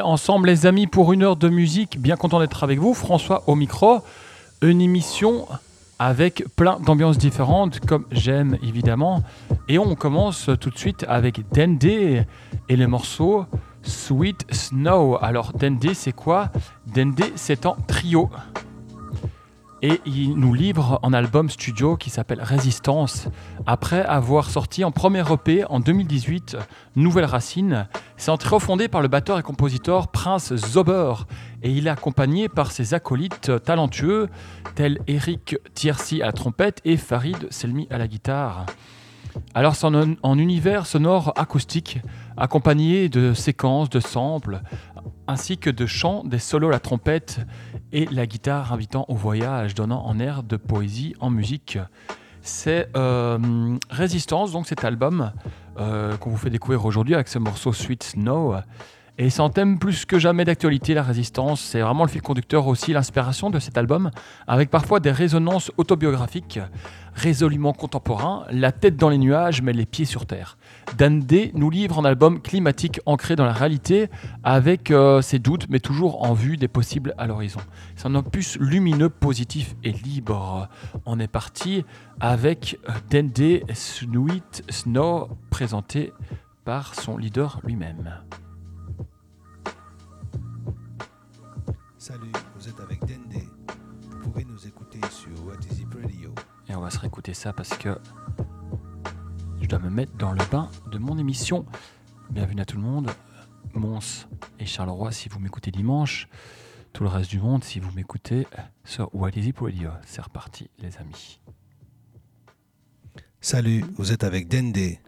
Ensemble les amis pour une heure de musique, bien content d'être avec vous. François au micro, une émission avec plein d'ambiances différentes comme j'aime évidemment. Et on commence tout de suite avec Dende et les morceaux Sweet Snow. Alors Dende c'est quoi? Dende c'est en trio et il nous livre un album studio qui s'appelle Résistance. Après avoir sorti en premier EP en 2018 Nouvelle Racine, c'est un fondé par le batteur et compositeur Prince Zober et il est accompagné par ses acolytes talentueux tels Eric Tiercy à la trompette et Farid Selmi à la guitare. Alors c'est en, univers sonore acoustique, accompagné de séquences, de samples, ainsi que de chants, des solos à la trompette et la guitare invitant au voyage, donnant en air de poésie en musique. C'est euh, Résistance, donc cet album euh, qu'on vous fait découvrir aujourd'hui avec ce morceau Sweet Snow. Et c'est un thème plus que jamais d'actualité, la résistance. C'est vraiment le fil conducteur aussi, l'inspiration de cet album, avec parfois des résonances autobiographiques résolument contemporains, la tête dans les nuages mais les pieds sur terre. Dande nous livre un album climatique ancré dans la réalité, avec euh, ses doutes mais toujours en vue des possibles à l'horizon. C'est un opus lumineux, positif et libre. On est parti avec euh, Dende Sweet Snow, présenté par son leader lui-même. Salut, vous êtes avec Dende. Vous pouvez nous écouter sur What Is It Radio. Et on va se réécouter ça parce que je dois me mettre dans le bain de mon émission. Bienvenue à tout le monde. Mons et Charleroi si vous m'écoutez dimanche. Tout le reste du monde si vous m'écoutez sur What Is It Radio. C'est reparti les amis. Salut, vous êtes avec Dende.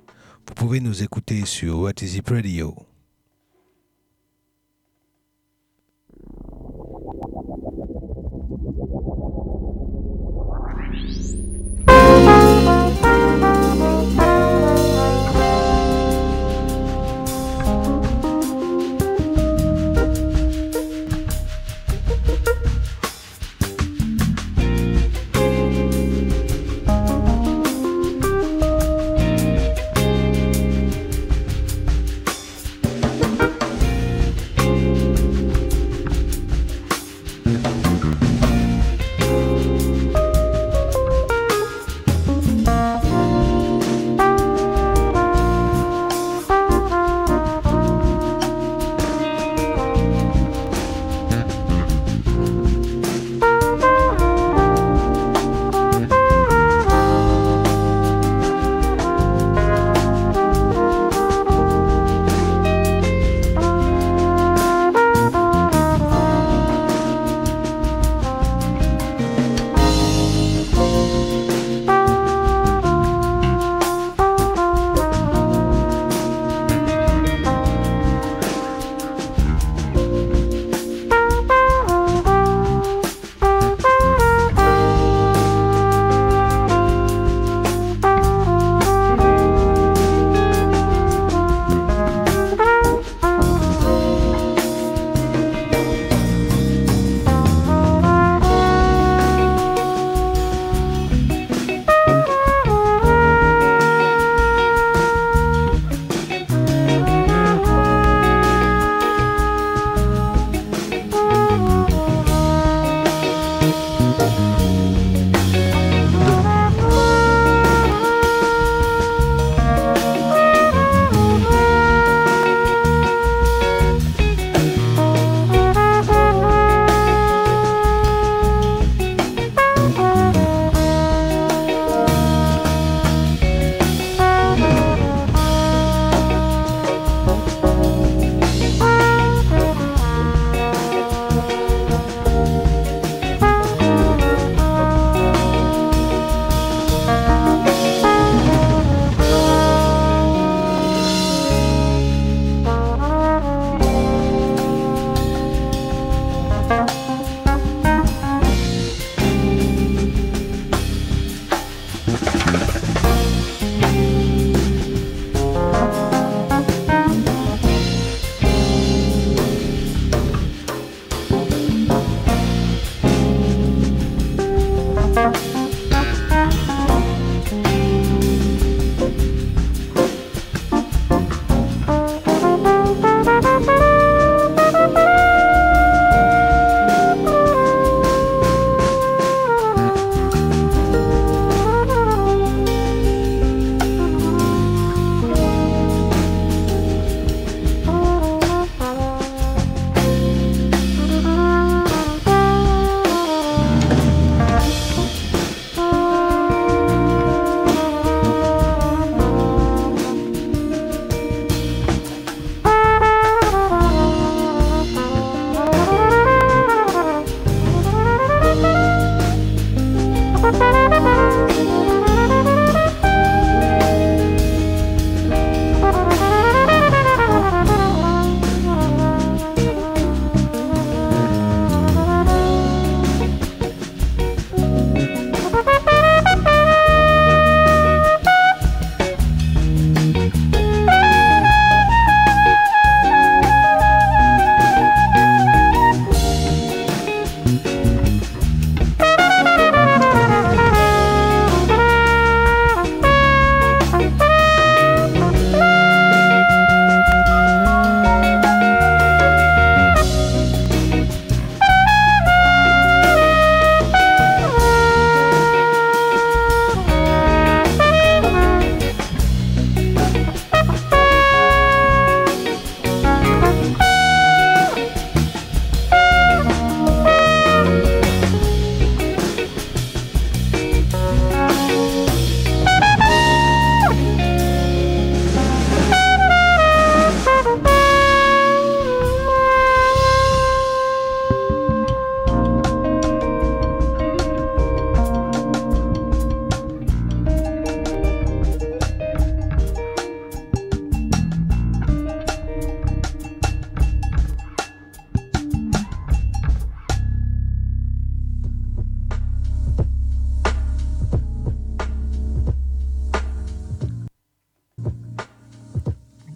Vous pouvez nous écouter sur What Is It Radio.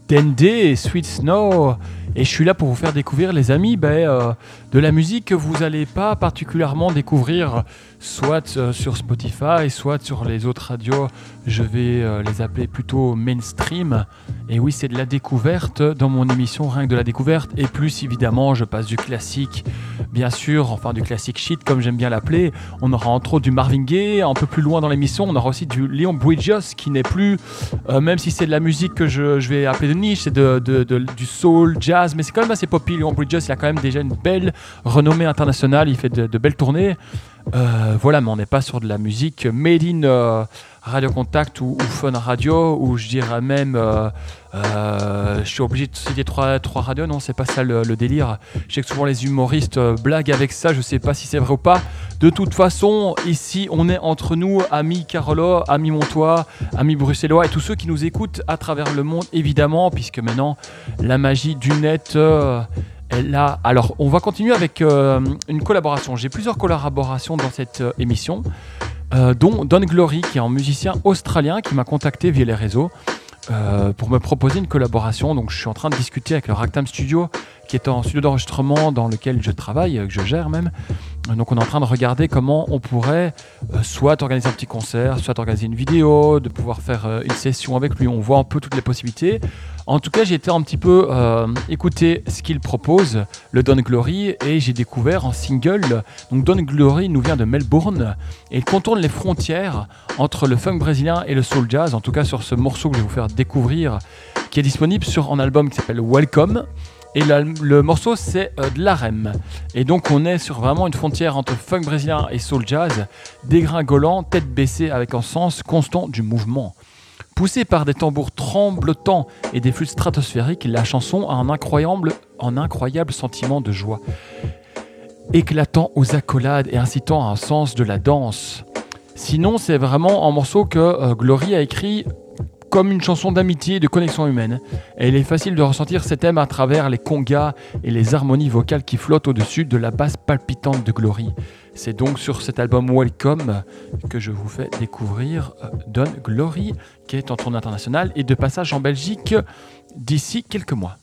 Dende et Sweet Snow. Et je suis là pour vous faire découvrir, les amis, ben, euh, de la musique que vous n'allez pas particulièrement découvrir, soit euh, sur Spotify, soit sur les autres radios. Je vais euh, les appeler plutôt mainstream. Et oui, c'est de la découverte dans mon émission, rien que de la découverte. Et plus, évidemment, je passe du classique, bien sûr, enfin du classique shit, comme j'aime bien l'appeler. On aura entre autres du Marvin Gaye. Un peu plus loin dans l'émission, on aura aussi du Leon Bridges, qui n'est plus, même si c'est de la musique que je, vais appeler de niche, c'est de, du soul, jazz mais c'est quand même assez poppy. Leon Bridges, il a quand même déjà une belle renommée internationale, il fait de, belles tournées. Euh, voilà, mais on n'est pas sur de la musique made in euh, Radio Contact ou, Fun Radio, ou je dirais même, euh, je suis obligé de citer trois, trois radios, non, c'est pas ça le, délire. Je sais que souvent les humoristes blaguent avec ça, je sais pas si c'est vrai ou pas. De toute façon, ici, on est entre nous, amis Carolo, amis Montois, amis bruxellois et tous ceux qui nous écoutent à travers le monde, évidemment, puisque maintenant, la magie du net Alors, on va continuer avec euh, une collaboration. J'ai plusieurs collaborations dans cette euh, émission, euh, dont Don Glory, qui est un musicien australien qui m'a contacté via les réseaux. pour me proposer une collaboration. Donc, je suis en train de discuter avec le Ragtime Studio, qui est un studio d'enregistrement dans lequel je travaille, que je gère même. Donc on est en train de regarder comment on pourrait euh, soit organiser un petit concert, soit organiser une vidéo, de pouvoir faire euh, une session avec lui. On voit un peu toutes les possibilités. En tout cas, j'ai été un petit peu euh, écouter ce qu'il propose, le Don Glory, et j'ai découvert un single. Donc Don Glory nous vient de Melbourne et il contourne les frontières entre le funk brésilien et le soul jazz. En tout cas, sur ce morceau que je vais vous faire découvrir, qui est disponible sur un album qui s'appelle Welcome. Et le morceau, c'est euh, de l'arem. Et donc, on est sur vraiment une frontière entre funk brésilien et soul jazz, dégringolant, tête baissée avec un sens constant du mouvement. Poussé par des tambours tremblotants et des flûtes stratosphériques, la chanson a un incroyable, un incroyable sentiment de joie, éclatant aux accolades et incitant à un sens de la danse. Sinon, c'est vraiment un morceau que euh, Glory a écrit comme une chanson d'amitié et de connexion humaine. Et il est facile de ressentir ces thèmes à travers les congas et les harmonies vocales qui flottent au-dessus de la basse palpitante de Glory. C'est donc sur cet album Welcome que je vous fais découvrir euh, Don Glory, qui est en tournée internationale et de passage en Belgique d'ici quelques mois.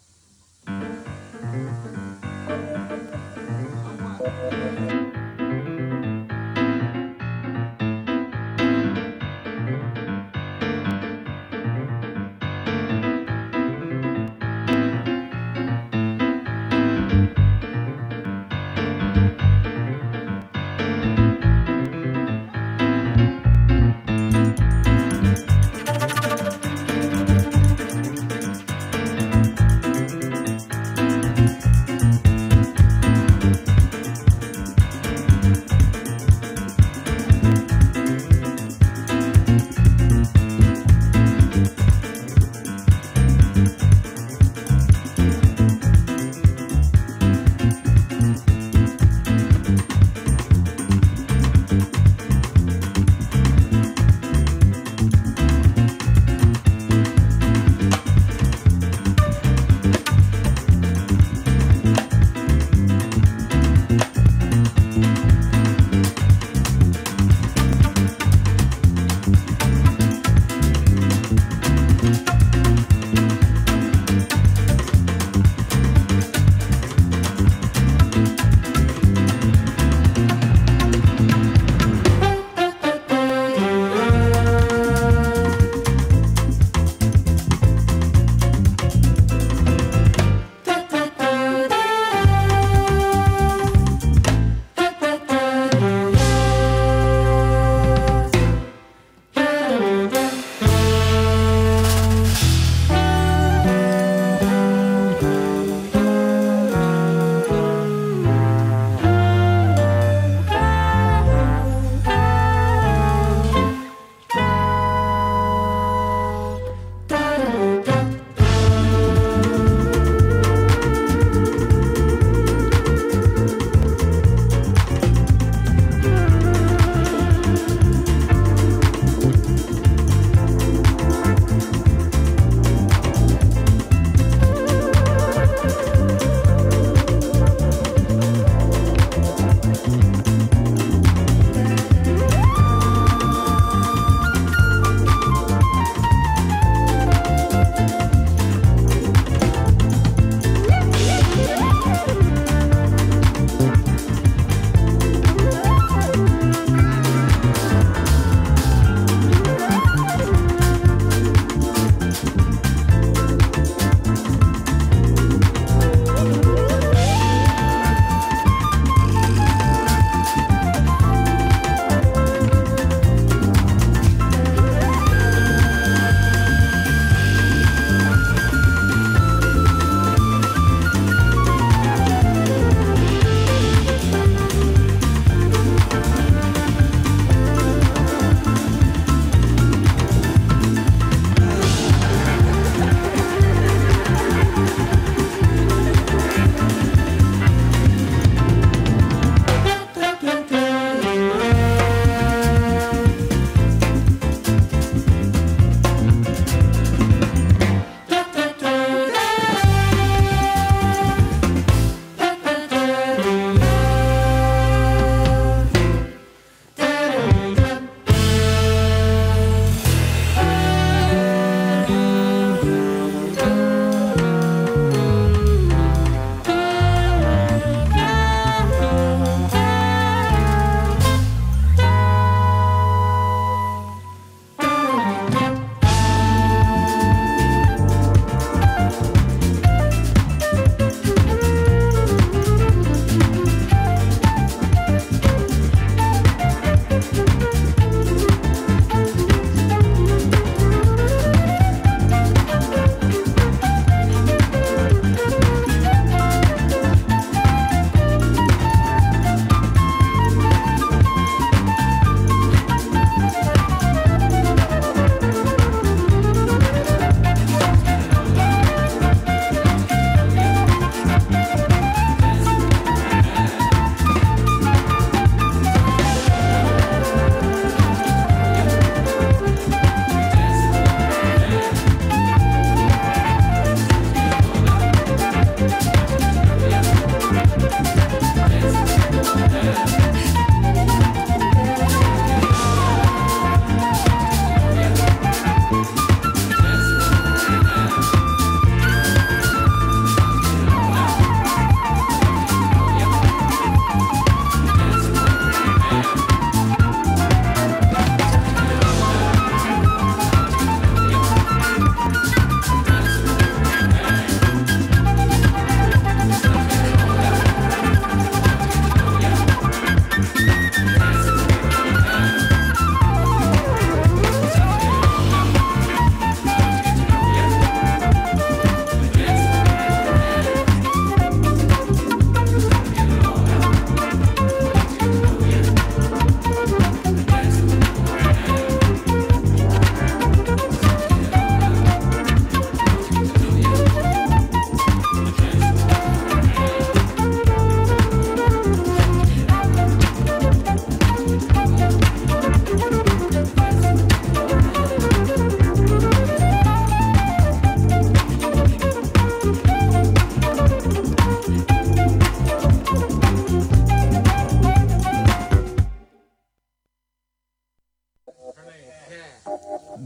Yeah.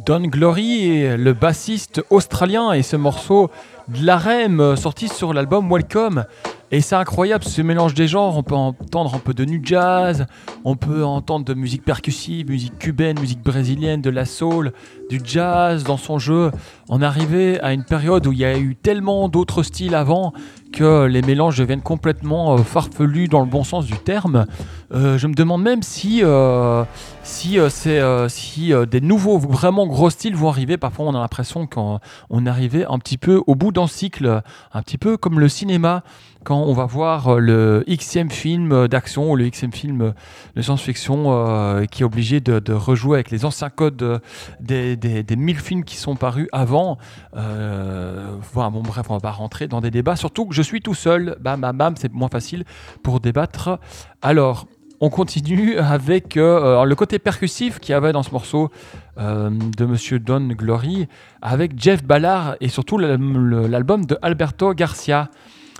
Don Glory, le bassiste australien, et ce morceau de la REM sorti sur l'album Welcome. Et c'est incroyable ce mélange des genres. On peut entendre un peu de nu jazz, on peut entendre de musique percussive, musique cubaine, musique brésilienne, de la soul, du jazz dans son jeu. On arrivait à une période où il y a eu tellement d'autres styles avant que les mélanges deviennent complètement euh, farfelus dans le bon sens du terme. Euh, je me demande même si, euh, si, c'est, si des nouveaux, vraiment gros styles vont arriver. Parfois, on a l'impression qu'on on arrivait un petit peu au bout d'un cycle, un petit peu comme le cinéma quand on va voir le xème film d'action ou le xème film de science-fiction qui est obligé de, rejouer avec les anciens codes des, des, des, 1000 films qui sont parus avant. voilà, bon, bref, on va pas rentrer dans des débats, surtout que je suis tout seul, bam bam c'est moins facile pour débattre. Alors, on continue avec euh, le côté percussif qu'il y avait dans ce morceau euh, de Monsieur Don Glory, avec Jeff Ballard et surtout l'album de Alberto Garcia.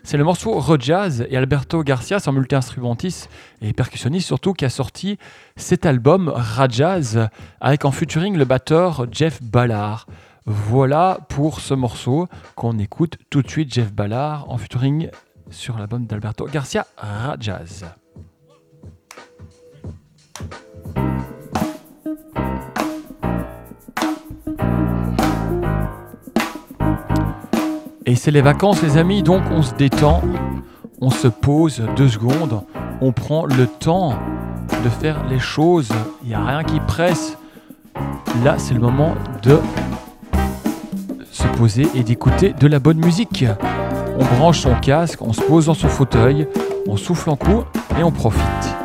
C'est le morceau Rejazz et Alberto Garcia, c'est un multi-instrumentiste et percussionniste surtout, qui a sorti cet album Rajazz avec en featuring le batteur Jeff Ballard. Voilà pour ce morceau qu'on écoute tout de suite Jeff Ballard en featuring sur l'album d'Alberto Garcia Rajaz. Et c'est les vacances les amis, donc on se détend, on se pose deux secondes, on prend le temps de faire les choses, il n'y a rien qui presse. Là c'est le moment de se poser et d'écouter de la bonne musique. On branche son casque, on se pose dans son fauteuil, on souffle en coup et on profite.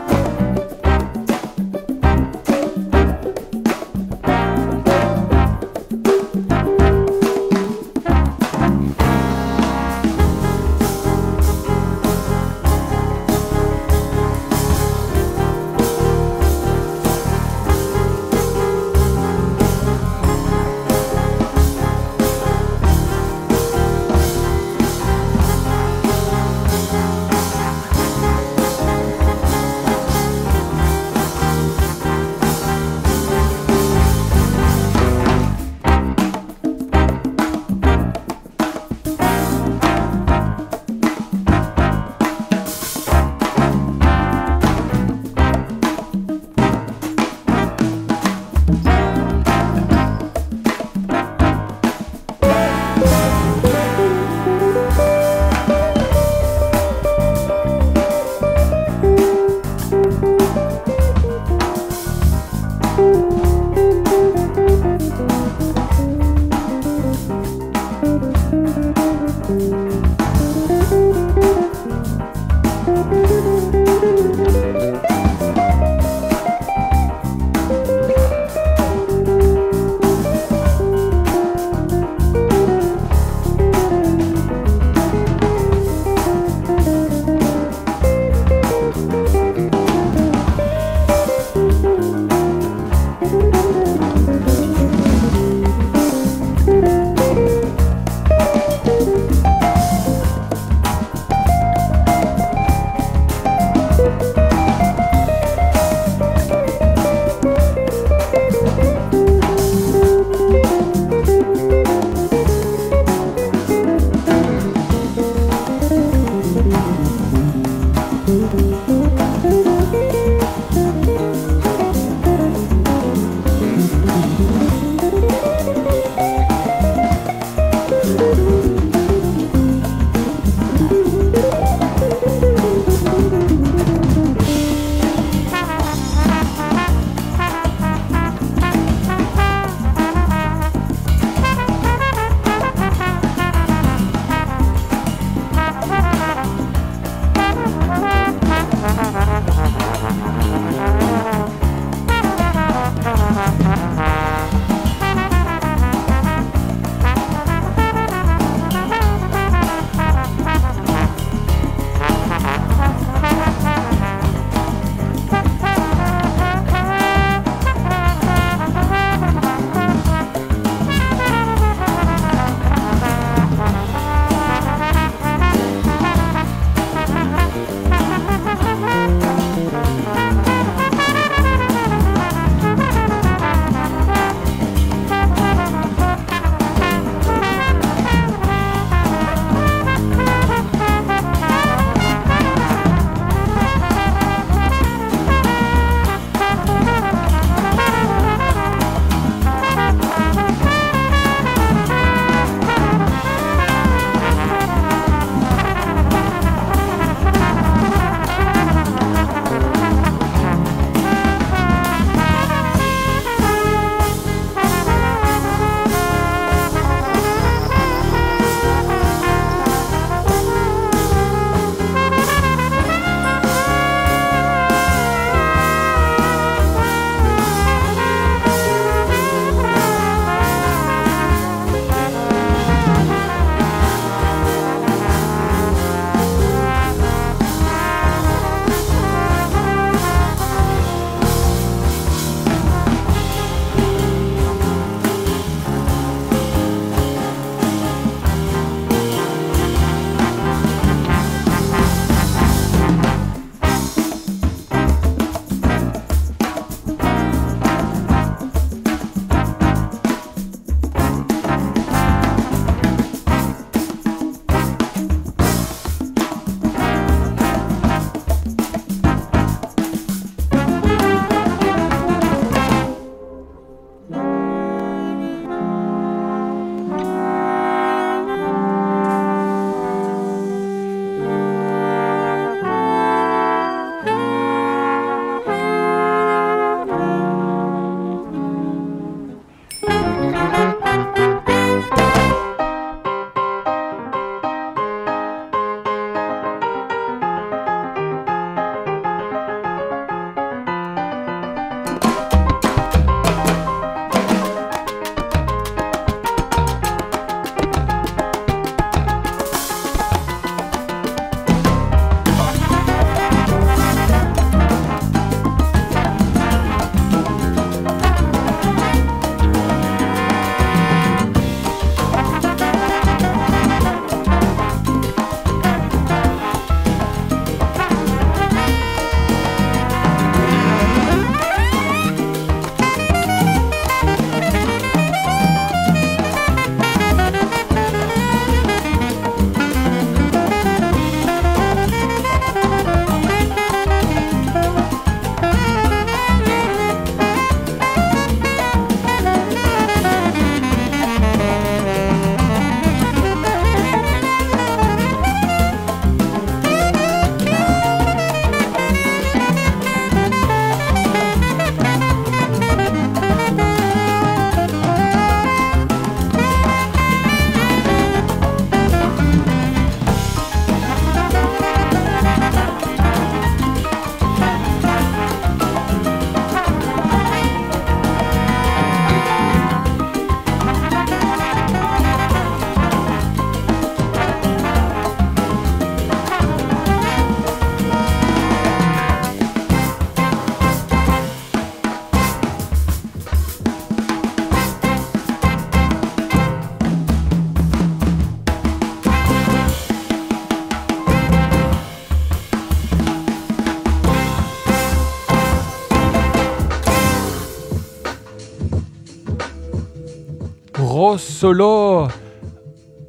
Solo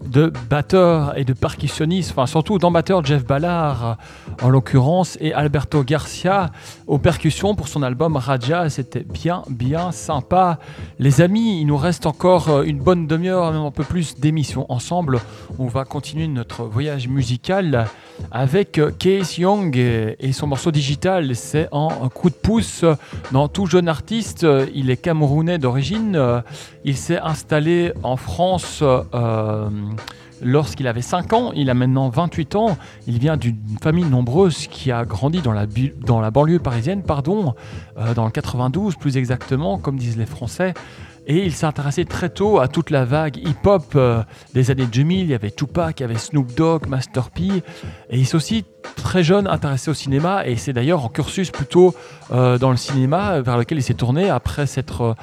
de batteur et de percussionniste, enfin surtout d'ambatteur Jeff Ballard en l'occurrence et Alberto Garcia aux percussions pour son album Raja. C'était bien, bien sympa. Les amis, il nous reste encore euh, une bonne demi-heure, même un peu plus d'émissions ensemble. On va continuer notre voyage musical avec euh, Case Young et son morceau digital. C'est un coup de pouce dans tout jeune artiste. Il est camerounais d'origine. Il s'est installé en France. Euh, lorsqu'il avait 5 ans, il a maintenant 28 ans, il vient d'une famille nombreuse qui a grandi dans la, banlieue parisienne, pardon, euh, dans le 92 plus exactement, comme disent les Français. Et il s'est intéressé très tôt à toute la vague hip-hop euh, des années 2000. Il y avait Tupac, il y avait Snoop Dogg, Master P. Et il s'est aussi très jeune intéressé au cinéma. Et c'est d'ailleurs en cursus plutôt euh, dans le cinéma vers lequel il s'est tourné après s'être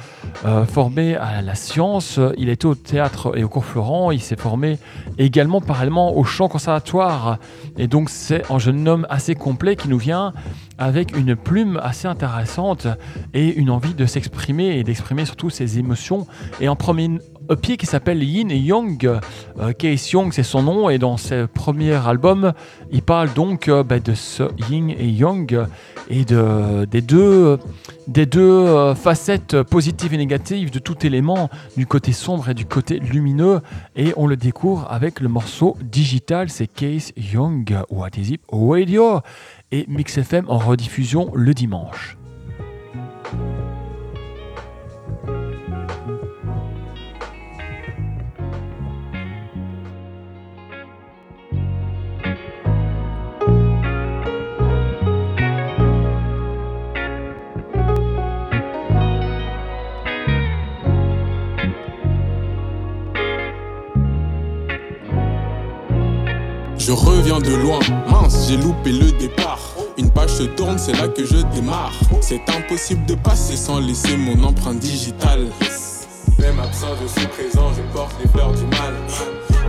euh, formé à la science. Il était au théâtre et au cours Florent. Il s'est formé également parallèlement au chant conservatoire. Et donc c'est un jeune homme assez complet qui nous vient avec une plume assez intéressante et une envie de s'exprimer et d'exprimer surtout ses émotions. Et en premier pied qui s'appelle Yin Yang. Euh, Case Young, c'est son nom, et dans ses premiers albums, il parle donc euh, bah, de ce Yin et Yang et de, des deux, des deux euh, facettes positives et négatives de tout élément, du côté sombre et du côté lumineux. Et on le découvre avec le morceau digital, c'est Case Young, What is it Radio et Mix FM en rediffusion le dimanche. Je reviens de loin, mince, j'ai loupé le départ. Une page se tourne, c'est là que je démarre. C'est impossible de passer sans laisser mon empreinte digitale. Même absent, je suis présent, je porte les fleurs du mal.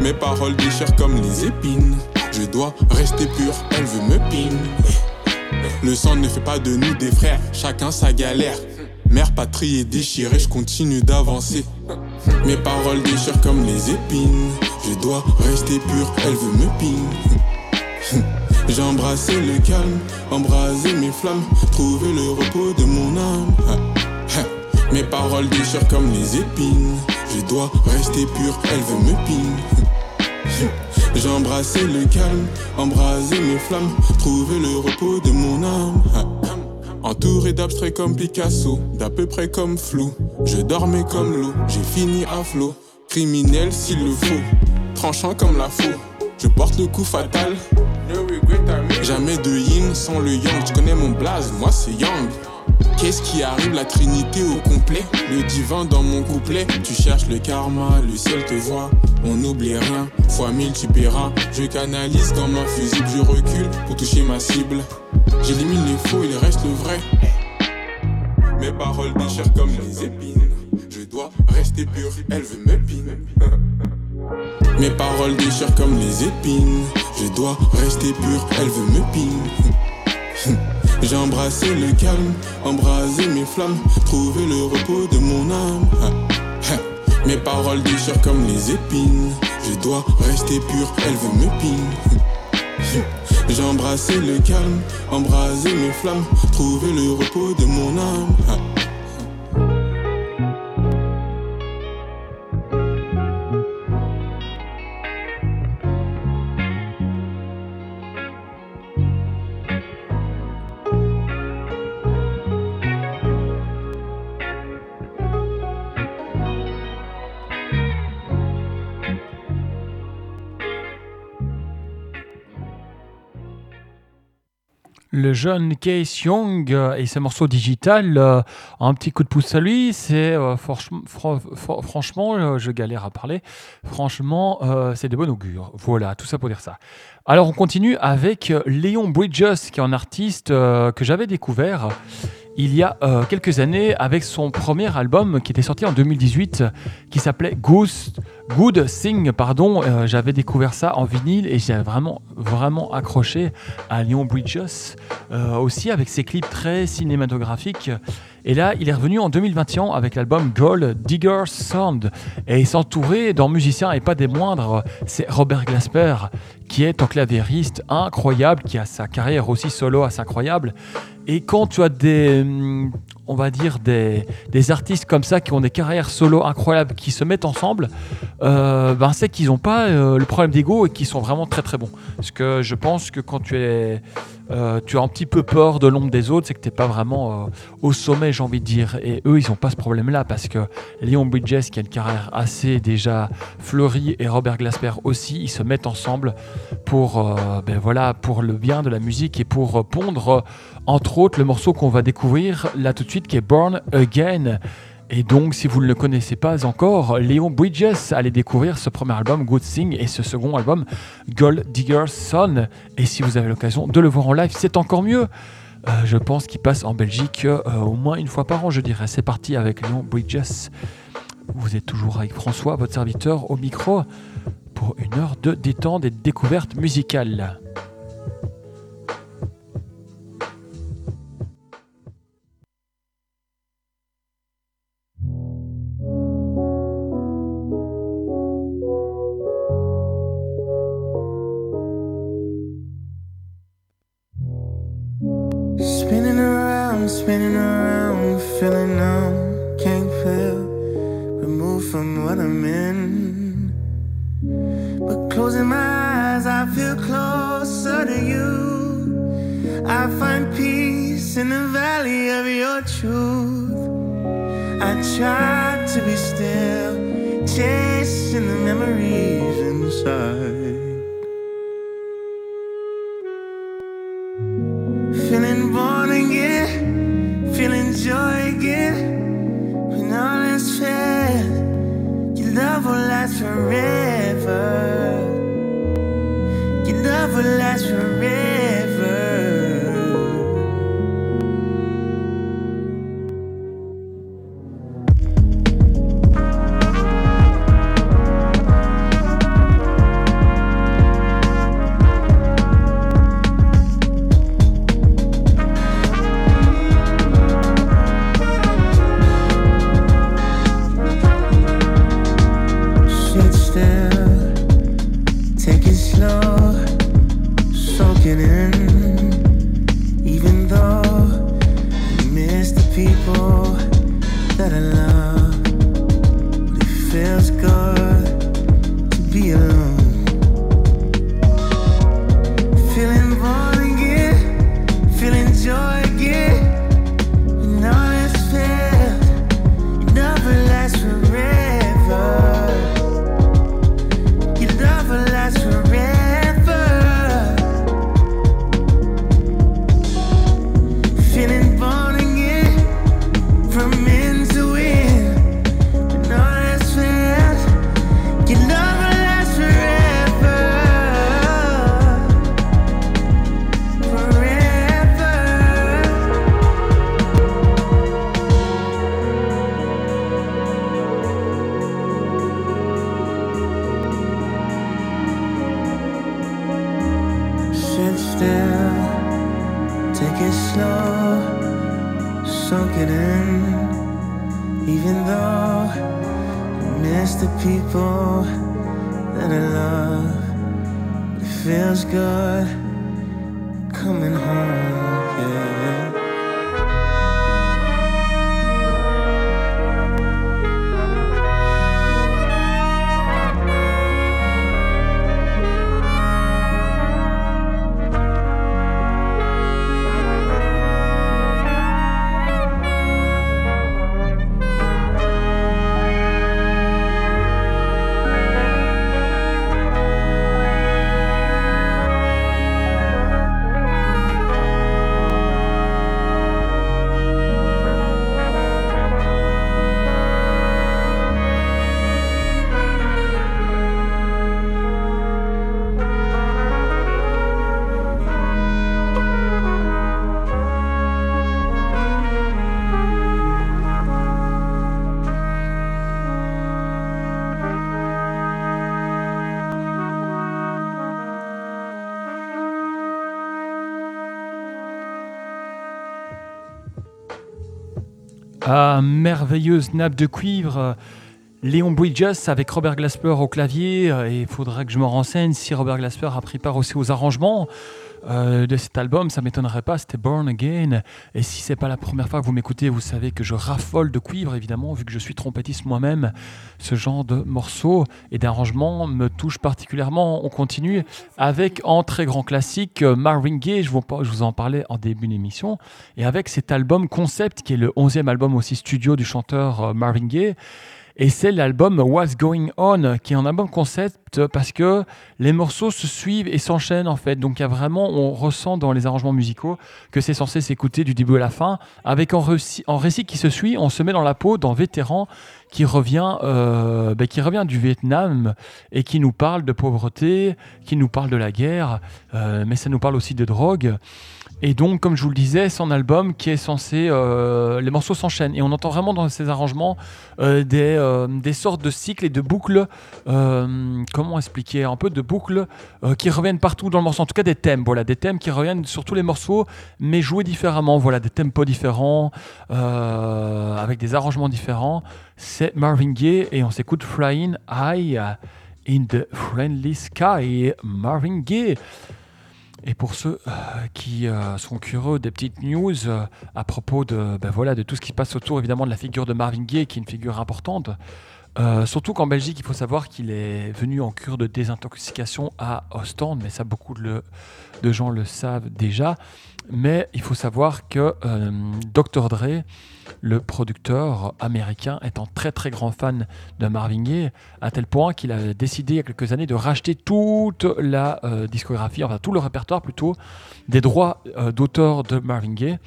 Mes paroles déchirent comme les épines. Je dois rester pur, elle veut me pine. Le sang ne fait pas de nous des frères, chacun sa galère. Mère patrie est déchirée, je continue d'avancer. Mes paroles déchirent comme les épines. Je dois rester pur, elle veut me ping. J'ai embrassé le calme, embrasé mes flammes, trouvé le repos de mon âme. Mes paroles déchirent comme les épines. Je dois rester pur, elle veut me ping. J'ai embrassé le calme, embrasé mes flammes, trouvé le repos de mon âme. Entouré d'abstraits comme Picasso, d'à peu près comme flou. Je dormais comme l'eau, j'ai fini à flot. Criminel s'il le faut, tranchant comme la faux. Je porte le coup fatal. Jamais de yin sans le yang. Tu connais mon blaze, moi c'est yang. Qu'est-ce qui arrive, la trinité au complet. Le divin dans mon couplet. Tu cherches le karma, le ciel te voit. On n'oublie rien, fois mille tu paieras. Je canalise comme un fusible, je recule pour toucher ma cible. J'élimine les faux, il reste le vrai. Mes paroles déchirent comme les épines. Je dois rester pur, elle veut me Mes paroles déchirent comme les épines Je dois rester pur, elle veut me pine J'ai embrassé le calme, embrasé mes flammes, trouvé le repos de mon âme. Mes paroles déchirent comme les épines. Je dois rester pur, elle veut me pine. J'ai embrassé le calme, embrasé mes flammes, trouvé le repos de mon âme. Le jeune Case Young euh, et ses morceaux digital, euh, un petit coup de pouce à lui, c'est euh, franchement, je galère à parler, franchement, c'est de bon augure. Voilà, tout ça pour dire ça. Alors on continue avec Léon Bridges, qui est un artiste que j'avais découvert il y a quelques années avec son premier album qui était sorti en 2018, qui s'appelait Ghost Good Thing, pardon, euh, j'avais découvert ça en vinyle et j'ai vraiment, vraiment accroché à Leon Bridges, euh, aussi avec ses clips très cinématographiques. Et là, il est revenu en 2021 avec l'album Gold Digger Sound et il s'entourait d'un musicien et pas des moindres, c'est Robert Glasper qui est un claviériste incroyable, qui a sa carrière aussi solo assez incroyable. Et quand tu as des, hum, on va dire, des, artistes comme ça qui ont des carrières solo incroyables, qui se mettent ensemble, euh, ben c'est qu'ils n'ont pas euh, le problème d'ego et qu'ils sont vraiment très très bons. Parce que je pense que quand tu es euh, tu as un petit peu peur de l'ombre des autres, c'est que tu n'es pas vraiment au sommet, j'ai envie de dire. Et eux, ils n'ont pas ce problème-là parce que Leon Bridges, qui a une carrière assez déjà fleurie, et Robert Glasper aussi, ils se mettent ensemble pour, ben voilà, pour le bien de la musique et pour pondre, entre autres, le morceau qu'on va découvrir là tout de suite qui est Born Again. Et donc, si vous ne le connaissez pas encore, Léon Bridges allait découvrir ce premier album, Good Thing, et ce second album, Gold Digger's Son. Et si vous avez l'occasion de le voir en live, c'est encore mieux. Euh, je pense qu'il passe en Belgique euh, au moins une fois par an, je dirais. C'est parti avec Léon Bridges. Vous êtes toujours avec François, votre serviteur, au micro, pour une heure de détente et de découverte musicale. I'm spinning around, feeling numb, can't feel removed from what I'm in. But closing my eyes, I feel closer to you. I find peace in the valley of your truth. I try to be still, chasing the memories inside. Feeling born again feeling joy again when all is fair. Your love will last forever. Your love will last forever. Merveilleuse nappe de cuivre. Léon Bridges avec Robert Glasper au clavier. Et il faudra que je me renseigne si Robert Glasper a pris part aussi aux arrangements. Euh, de cet album, ça m'étonnerait pas, c'était Born Again. Et si c'est pas la première fois que vous m'écoutez, vous savez que je raffole de cuivre, évidemment, vu que je suis trompettiste moi-même. Ce genre de morceaux et d'arrangements me touche particulièrement. On continue avec, en très grand classique, euh, Marvin Gaye, je vous, en parlais en début d'émission, et avec cet album Concept, qui est le 11e album aussi studio du chanteur euh, Marvin Gaye. Et c'est l'album What's Going On, qui est un album concept parce que les morceaux se suivent et s'enchaînent en fait. Donc il y a vraiment, on ressent dans les arrangements musicaux que c'est censé s'écouter du début à la fin, avec un récit, récit qui se suit, on se met dans la peau d'un vétéran qui revient, euh, ben, qui revient du Vietnam et qui nous parle de pauvreté, qui nous parle de la guerre, euh, mais ça nous parle aussi de drogue. Et donc, comme je vous le disais, c'est un album qui est censé. Euh, les morceaux s'enchaînent. Et on entend vraiment dans ces arrangements euh, des, euh, des, sortes de cycles et de boucles. comment expliquer Un peu de boucles qui reviennent partout dans le morceau. En tout cas, des thèmes. Voilà, des thèmes qui reviennent sur tous les morceaux, mais joués différemment. Voilà, des tempos différents, avec des arrangements différents. C'est Marvin Gaye et on s'écoute Flying High in the Friendly Sky. Marvin Gaye. Et pour ceux euh, qui euh, sont curieux des petites news euh, à propos de, ben voilà, de tout ce qui se passe autour évidemment de la figure de Marvin Gaye, qui est une figure importante, surtout qu'en Belgique, il faut savoir qu'il est venu en cure de désintoxication à Ostende, mais ça beaucoup de gens le savent déjà. Mais il faut savoir que Dr. Dre le producteur américain est un très très grand fan de Marvin Gaye, à tel point qu'il a décidé il y a quelques années de racheter toute la euh, discographie, enfin tout le répertoire plutôt, des droits euh, d'auteur de Marvin Gaye.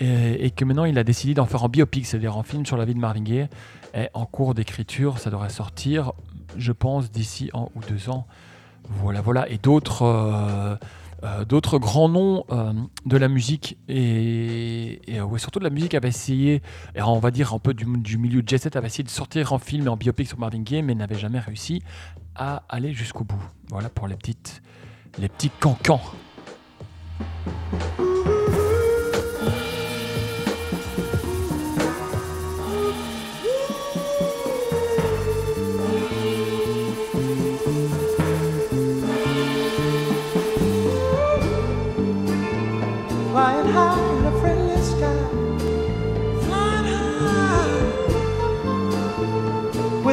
Et, que maintenant il a décidé d'en faire en biopic, c'est-à-dire en film sur la vie de Marvin Gaye, est en cours d'écriture, ça devrait sortir, je pense, d'ici un ou deux ans. Voilà, voilà. Et d'autres euh, d'autres grands noms euh, de la musique et, euh, surtout de la musique avaient essayé, on va dire un peu du, du milieu jet set, avaient essayé de sortir en film et en biopic sur Marvin Gaye, mais n'avaient jamais réussi à aller jusqu'au bout. Voilà pour les petites, les petits cancans.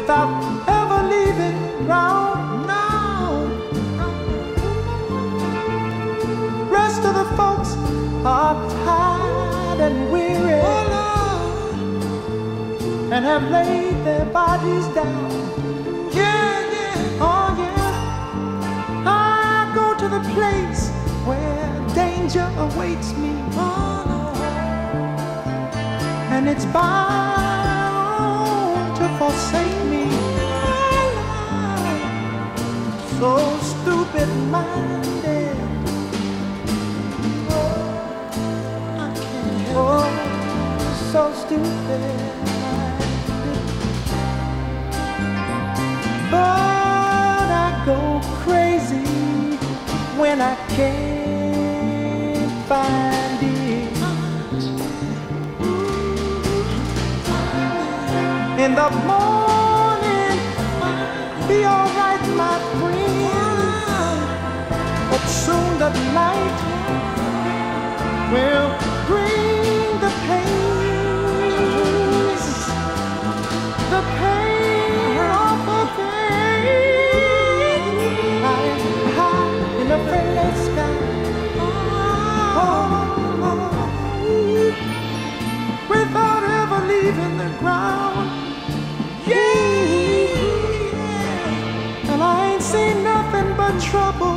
Without ever leaving ground. now. Rest of the folks are tired and weary and have laid their bodies down. Yeah, yeah, oh yeah. I go to the place where danger awaits me. Oh. And it's bound to forsake so stupid minded. Oh, I can't help oh, so stupid. But I go crazy when I can't find it. In the morning, be alright, my friend soon the light will bring the pain, the pain of high in the sky. Oh, oh, oh, without ever leaving the ground. Trouble,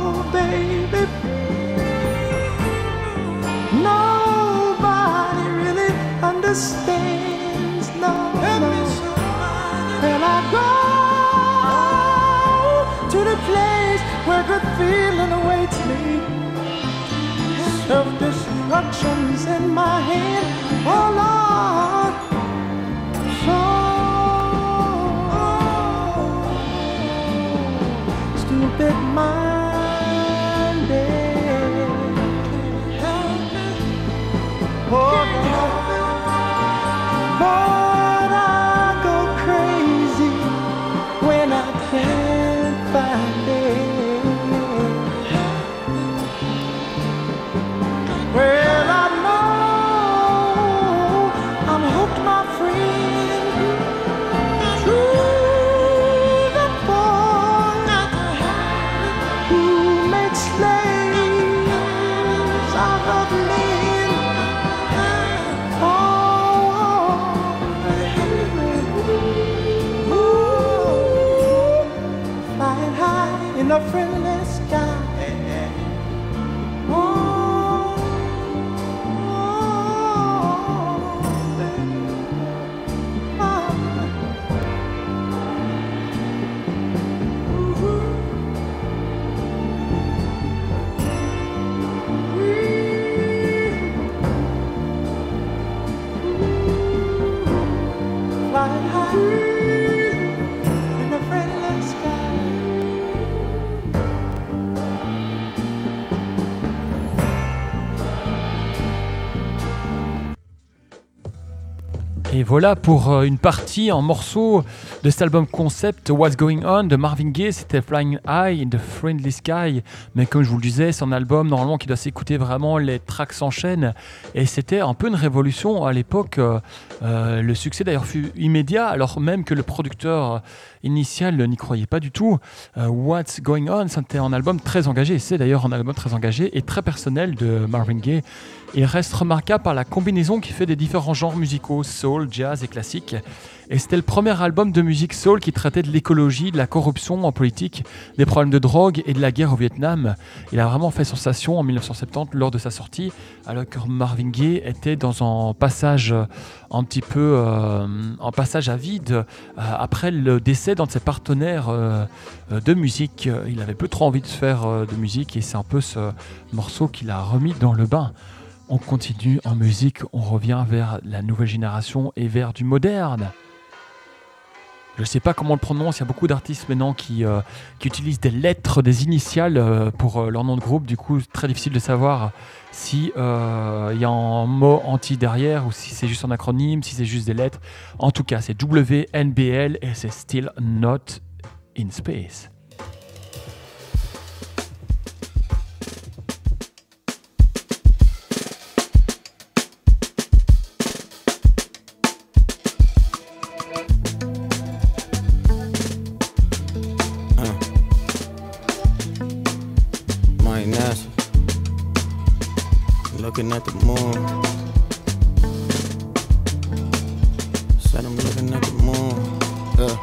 voilà pour euh, une partie en morceaux de cet album concept What's Going On de Marvin Gaye. C'était Flying High in the Friendly Sky. Mais comme je vous le disais, c'est un album normalement qui doit s'écouter vraiment, les tracks s'enchaînent. Et c'était un peu une révolution à l'époque. Euh, euh, le succès d'ailleurs fut immédiat, alors même que le producteur initial n'y croyait pas du tout. What's Going On, c'était un album très engagé. C'est d'ailleurs un album très engagé et très personnel de Marvin Gaye. Il reste remarquable par la combinaison qui fait des différents genres musicaux, soul, jazz et classique. Et c'était le premier album de musique soul qui traitait de l'écologie, de la corruption en politique, des problèmes de drogue et de la guerre au Vietnam. Il a vraiment fait sensation en 1970 lors de sa sortie, alors que Marvin Gaye était dans un passage un petit peu euh, un passage à vide euh, après le décès d'un de ses partenaires euh, de musique. Il avait peu trop envie de faire de musique et c'est un peu ce morceau qu'il a remis dans le bain. On continue en musique, on revient vers la nouvelle génération et vers du moderne. Je ne sais pas comment on le prononce, il y a beaucoup d'artistes maintenant qui, euh, utilisent des lettres, des initiales euh, pour euh, leur nom de groupe. Du coup, très difficile de savoir si il y a un mot anti derrière ou si c'est juste un acronyme, si c'est juste des lettres. En tout cas, c'est WNBL et c'est Still Not in Space. Looking at the moon. Said I'm looking at the moon. Yeah.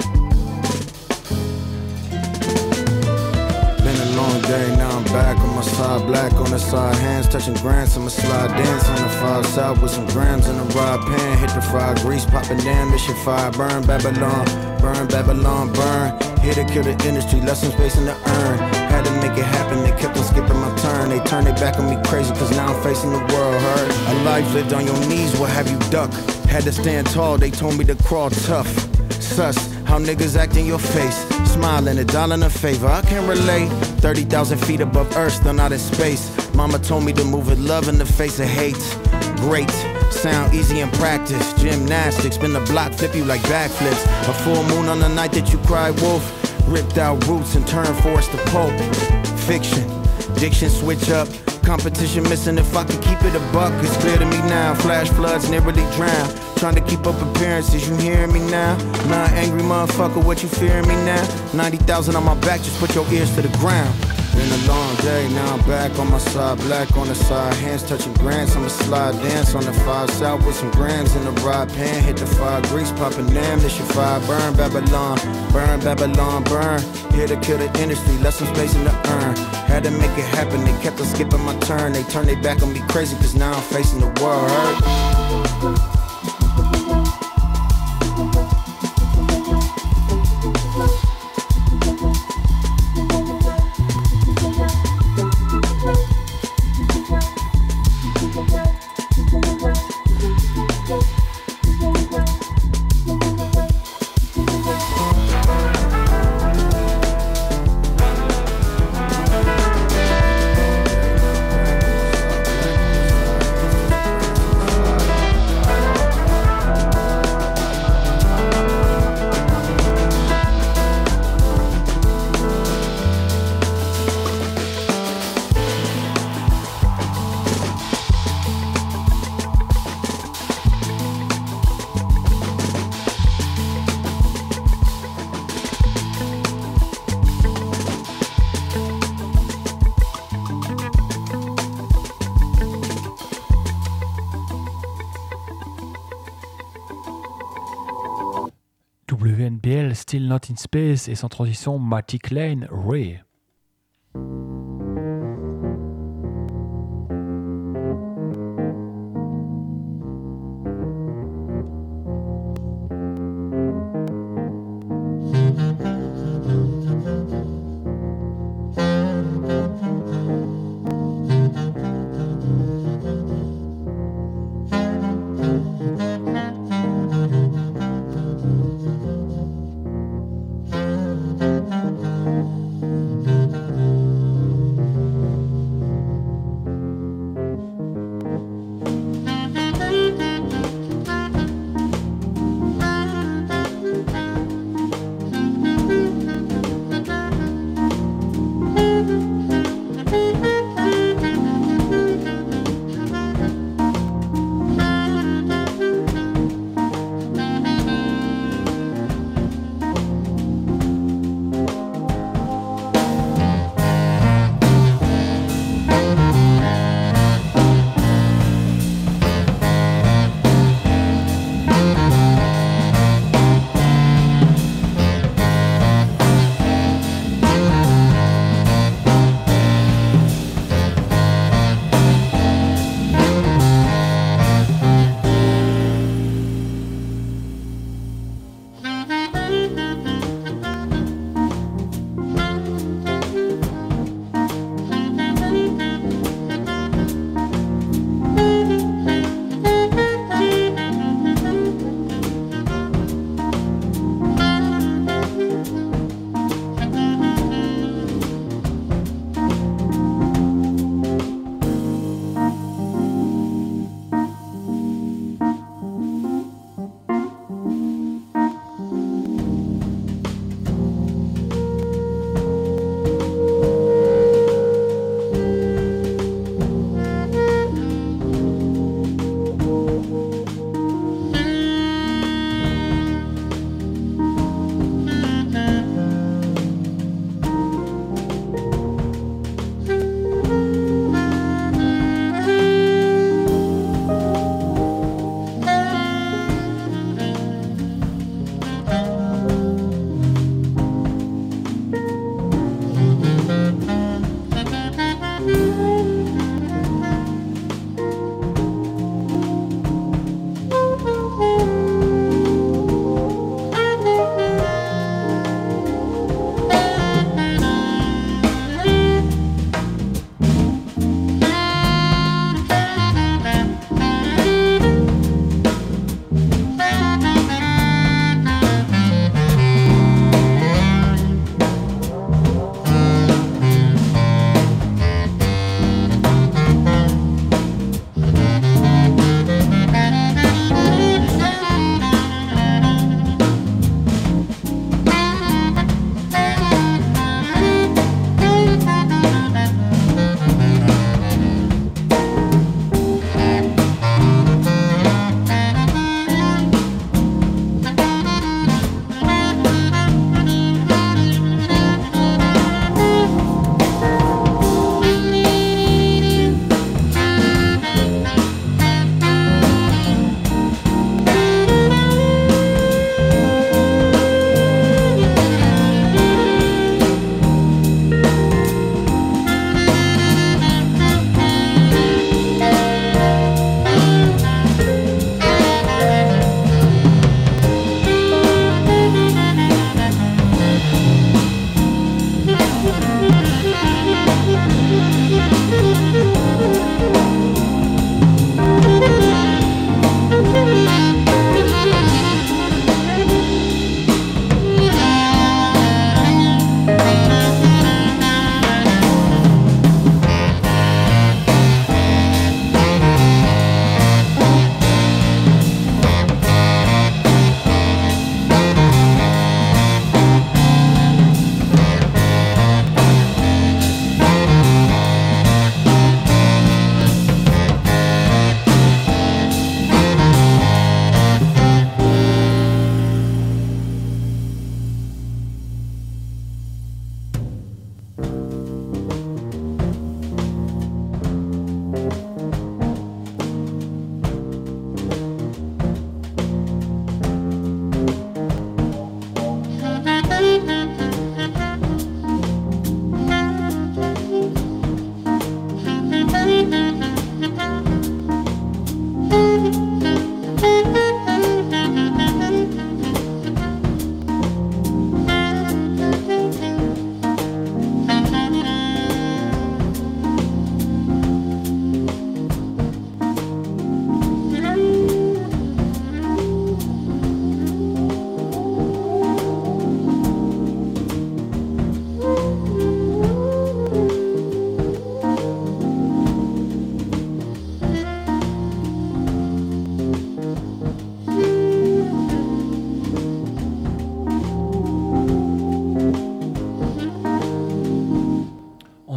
Been a long day, now I'm back on my side, black on the side, hands touching grants. I'ma slide dance on the five south with some grams in the rod pan. Hit the fried grease, popping this shit fire. Burn Babylon, burn Babylon, burn. Here to kill the industry, some space in the urn make it happen. They kept on skipping my turn. They turned their back on me crazy, cause now I'm facing the world hurt. A life lived on your knees, what have you duck? Had to stand tall, they told me to crawl tough. Sus, how niggas act in your face. Smiling, a dollar in a favor, I can relate. 30,000 feet above earth, still not in space. Mama told me to move with love in the face of hate. Great, sound easy in practice. Gymnastics, spin the block, flip you like backflips. A full moon on the night that you cry wolf. Ripped out roots and turned forest to pulp. Fiction, diction switch up. Competition missing if I could keep it a buck. It's clear to me now. Flash floods nearly drown. Trying to keep up appearances, you hearing me now? Not angry motherfucker, what you fearing me now? 90,000 on my back, just put your ears to the ground. Been a long day, now I'm back on my side, black on the side, hands touching grants. I'ma slide dance on the five south with some grams in the rod pan. Hit the fire, grease popping damn, this your fire. Burn Babylon, burn Babylon, burn. Here to kill the industry, left some space in the urn. Had to make it happen, they kept on skipping my turn. They turned their back on me crazy, cause now I'm facing the world hurt. Still Not in Space et sans transition Matic Lane Ray.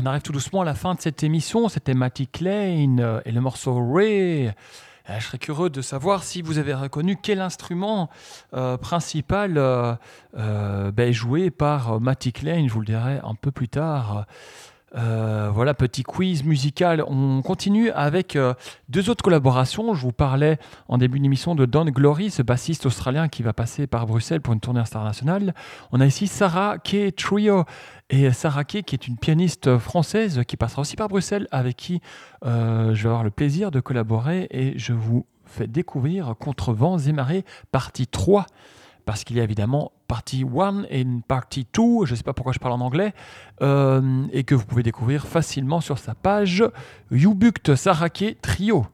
Arrive tout doucement à la fin de cette émission. C'était Matty Klein euh, et le morceau Ray. Euh, je serais curieux de savoir si vous avez reconnu quel instrument euh, principal ben, est joué par Matty Klein. Je vous le dirai un peu plus tard. Euh, voilà, petit quiz musical. On continue avec euh, deux autres collaborations. Je vous parlais en début d'émission de Don Glory, ce bassiste australien qui va passer par Bruxelles pour une tournée internationale. On a ici Sarah Kay Trio. Et Sarah Kay, qui est une pianiste française qui passera aussi par Bruxelles, avec qui euh, je vais avoir le plaisir de collaborer. Et je vous fais découvrir Contre vents et marées, partie 3 parce qu'il y a évidemment partie 1 et une partie 2, je ne sais pas pourquoi je parle en anglais, euh, et que vous pouvez découvrir facilement sur sa page Yubukt Sarake Trio.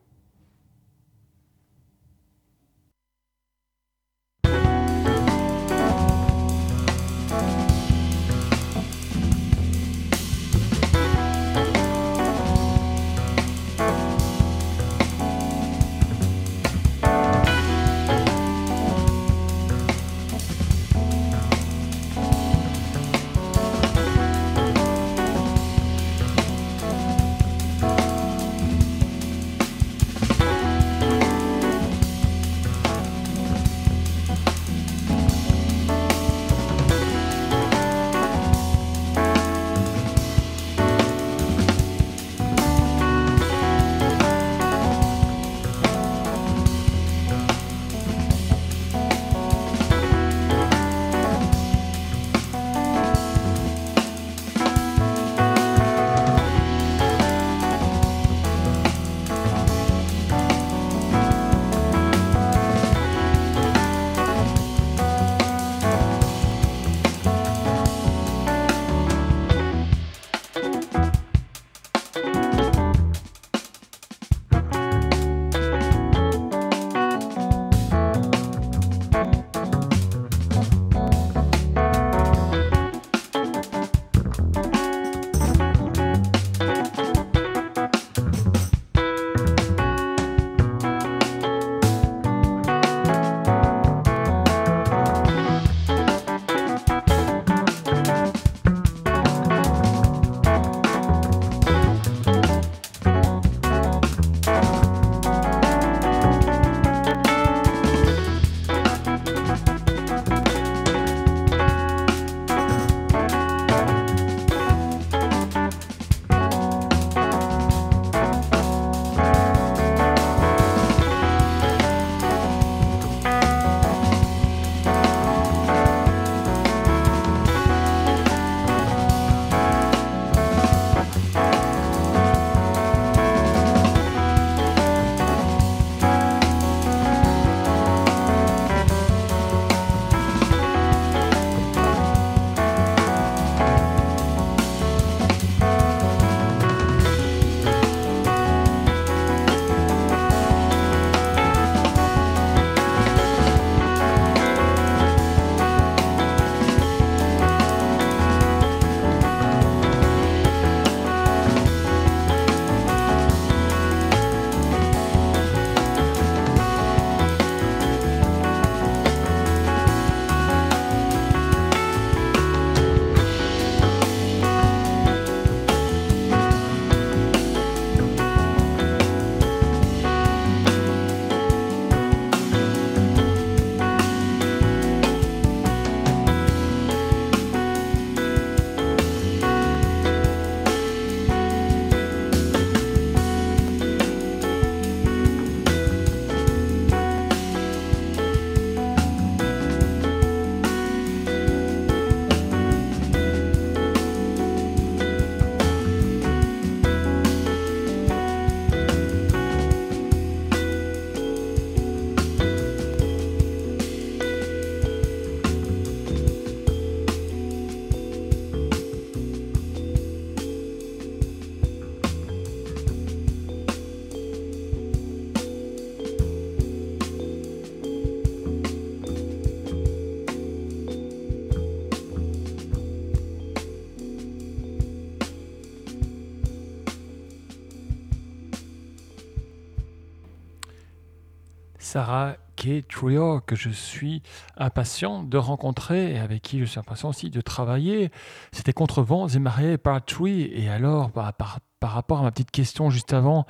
Sarah K. reggae trio que je suis impatient de rencontrer et avec qui je suis impatient aussi de travailler. C'était Contre vents et marées par Tree. Et alors, bah, par, par, rapport à ma petite question juste avant,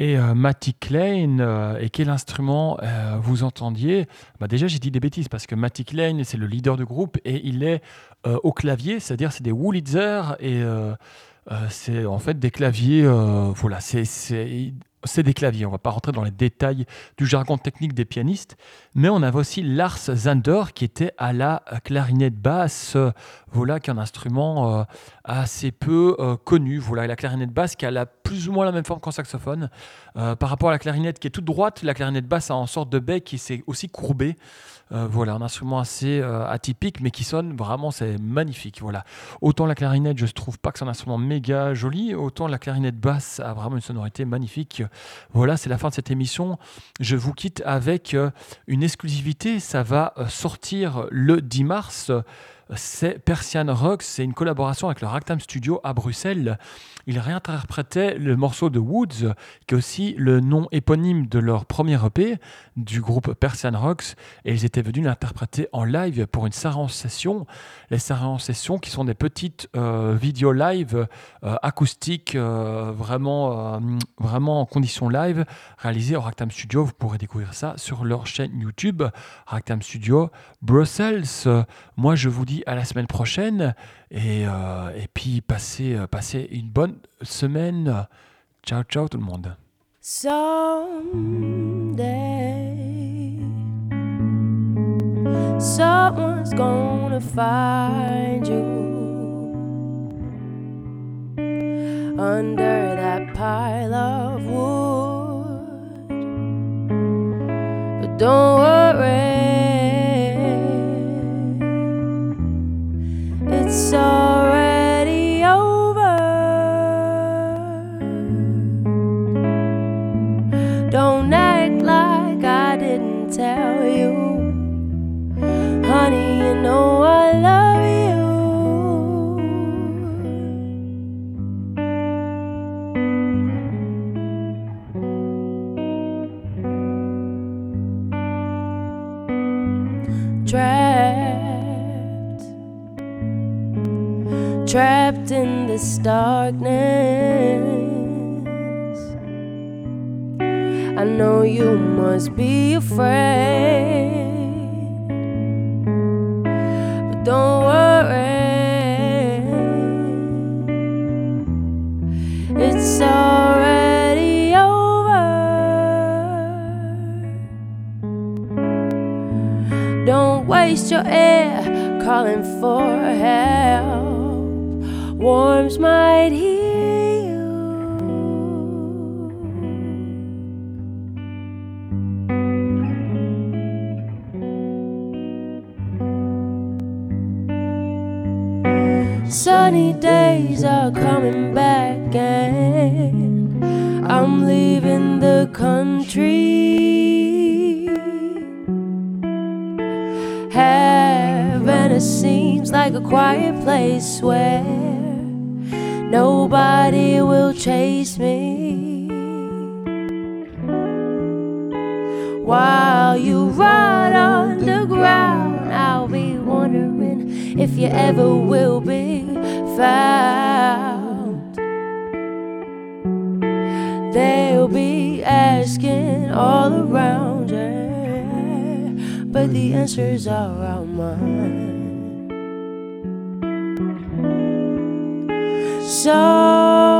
et euh, Matty Klein, euh, et quel instrument euh, vous entendiez? Bah Déjà, j'ai dit des bêtises parce que Matty Klein, c'est le leader du groupe et il est au clavier, c'est-à-dire c'est des Wurlitzer et c'est en fait des claviers. voilà, c'est c'est des claviers. On va pas rentrer dans les détails du jargon technique des pianistes, mais on avait aussi Lars Zander qui était à la clarinette basse, voilà, qui est un instrument euh, assez peu euh, connu. Voilà, la clarinette basse qui a la, plus ou moins la même forme qu'un saxophone. Euh, par rapport à la clarinette qui est toute droite, la clarinette basse a en sorte de bec qui s'est aussi courbé. Euh, voilà, un instrument assez euh, atypique, mais qui sonne vraiment, c'est magnifique. Voilà. Autant la clarinette, je trouve pas que c'est un instrument méga joli, autant la clarinette basse a vraiment une sonorité magnifique. Voilà, c'est la fin de cette émission. Je vous quitte avec euh, une exclusivité. Ça va sortir le 10 mars c'est Persian Rocks, c'est une collaboration avec le Ragtime Studio à Bruxelles. Ils réinterprétaient le morceau de Woods, qui est aussi le nom éponyme de leur premier EP du groupe Persian Rocks, et ils étaient venus l'interpréter en live pour une Saran Session. Les Saran Sessions qui sont des petites euh, vidéos live euh, acoustiques, euh, vraiment, vraiment en condition live, réalisées au Ragtime Studio. Vous pourrez découvrir ça sur leur chaîne YouTube, Ragtime Studio Brussels. Moi, je vous dis à la semaine prochaine. Et, euh, et puis, passez, euh, passez une bonne semaine. Ciao, ciao tout le monde. Someone's gonna find you under that pile of wood. But don't worry. so trapped in this darkness. I know you must be afraid, but don't worry, it's already over. Don't waste your air calling for help warms might hear you. Sunny days are coming back, and I'm leaving the country. Havana seems like a quiet place where Nobody will chase me while you ride underground. I'll be wondering if you ever will be found. They'll be asking all around you, but the answers are all mine. Someday.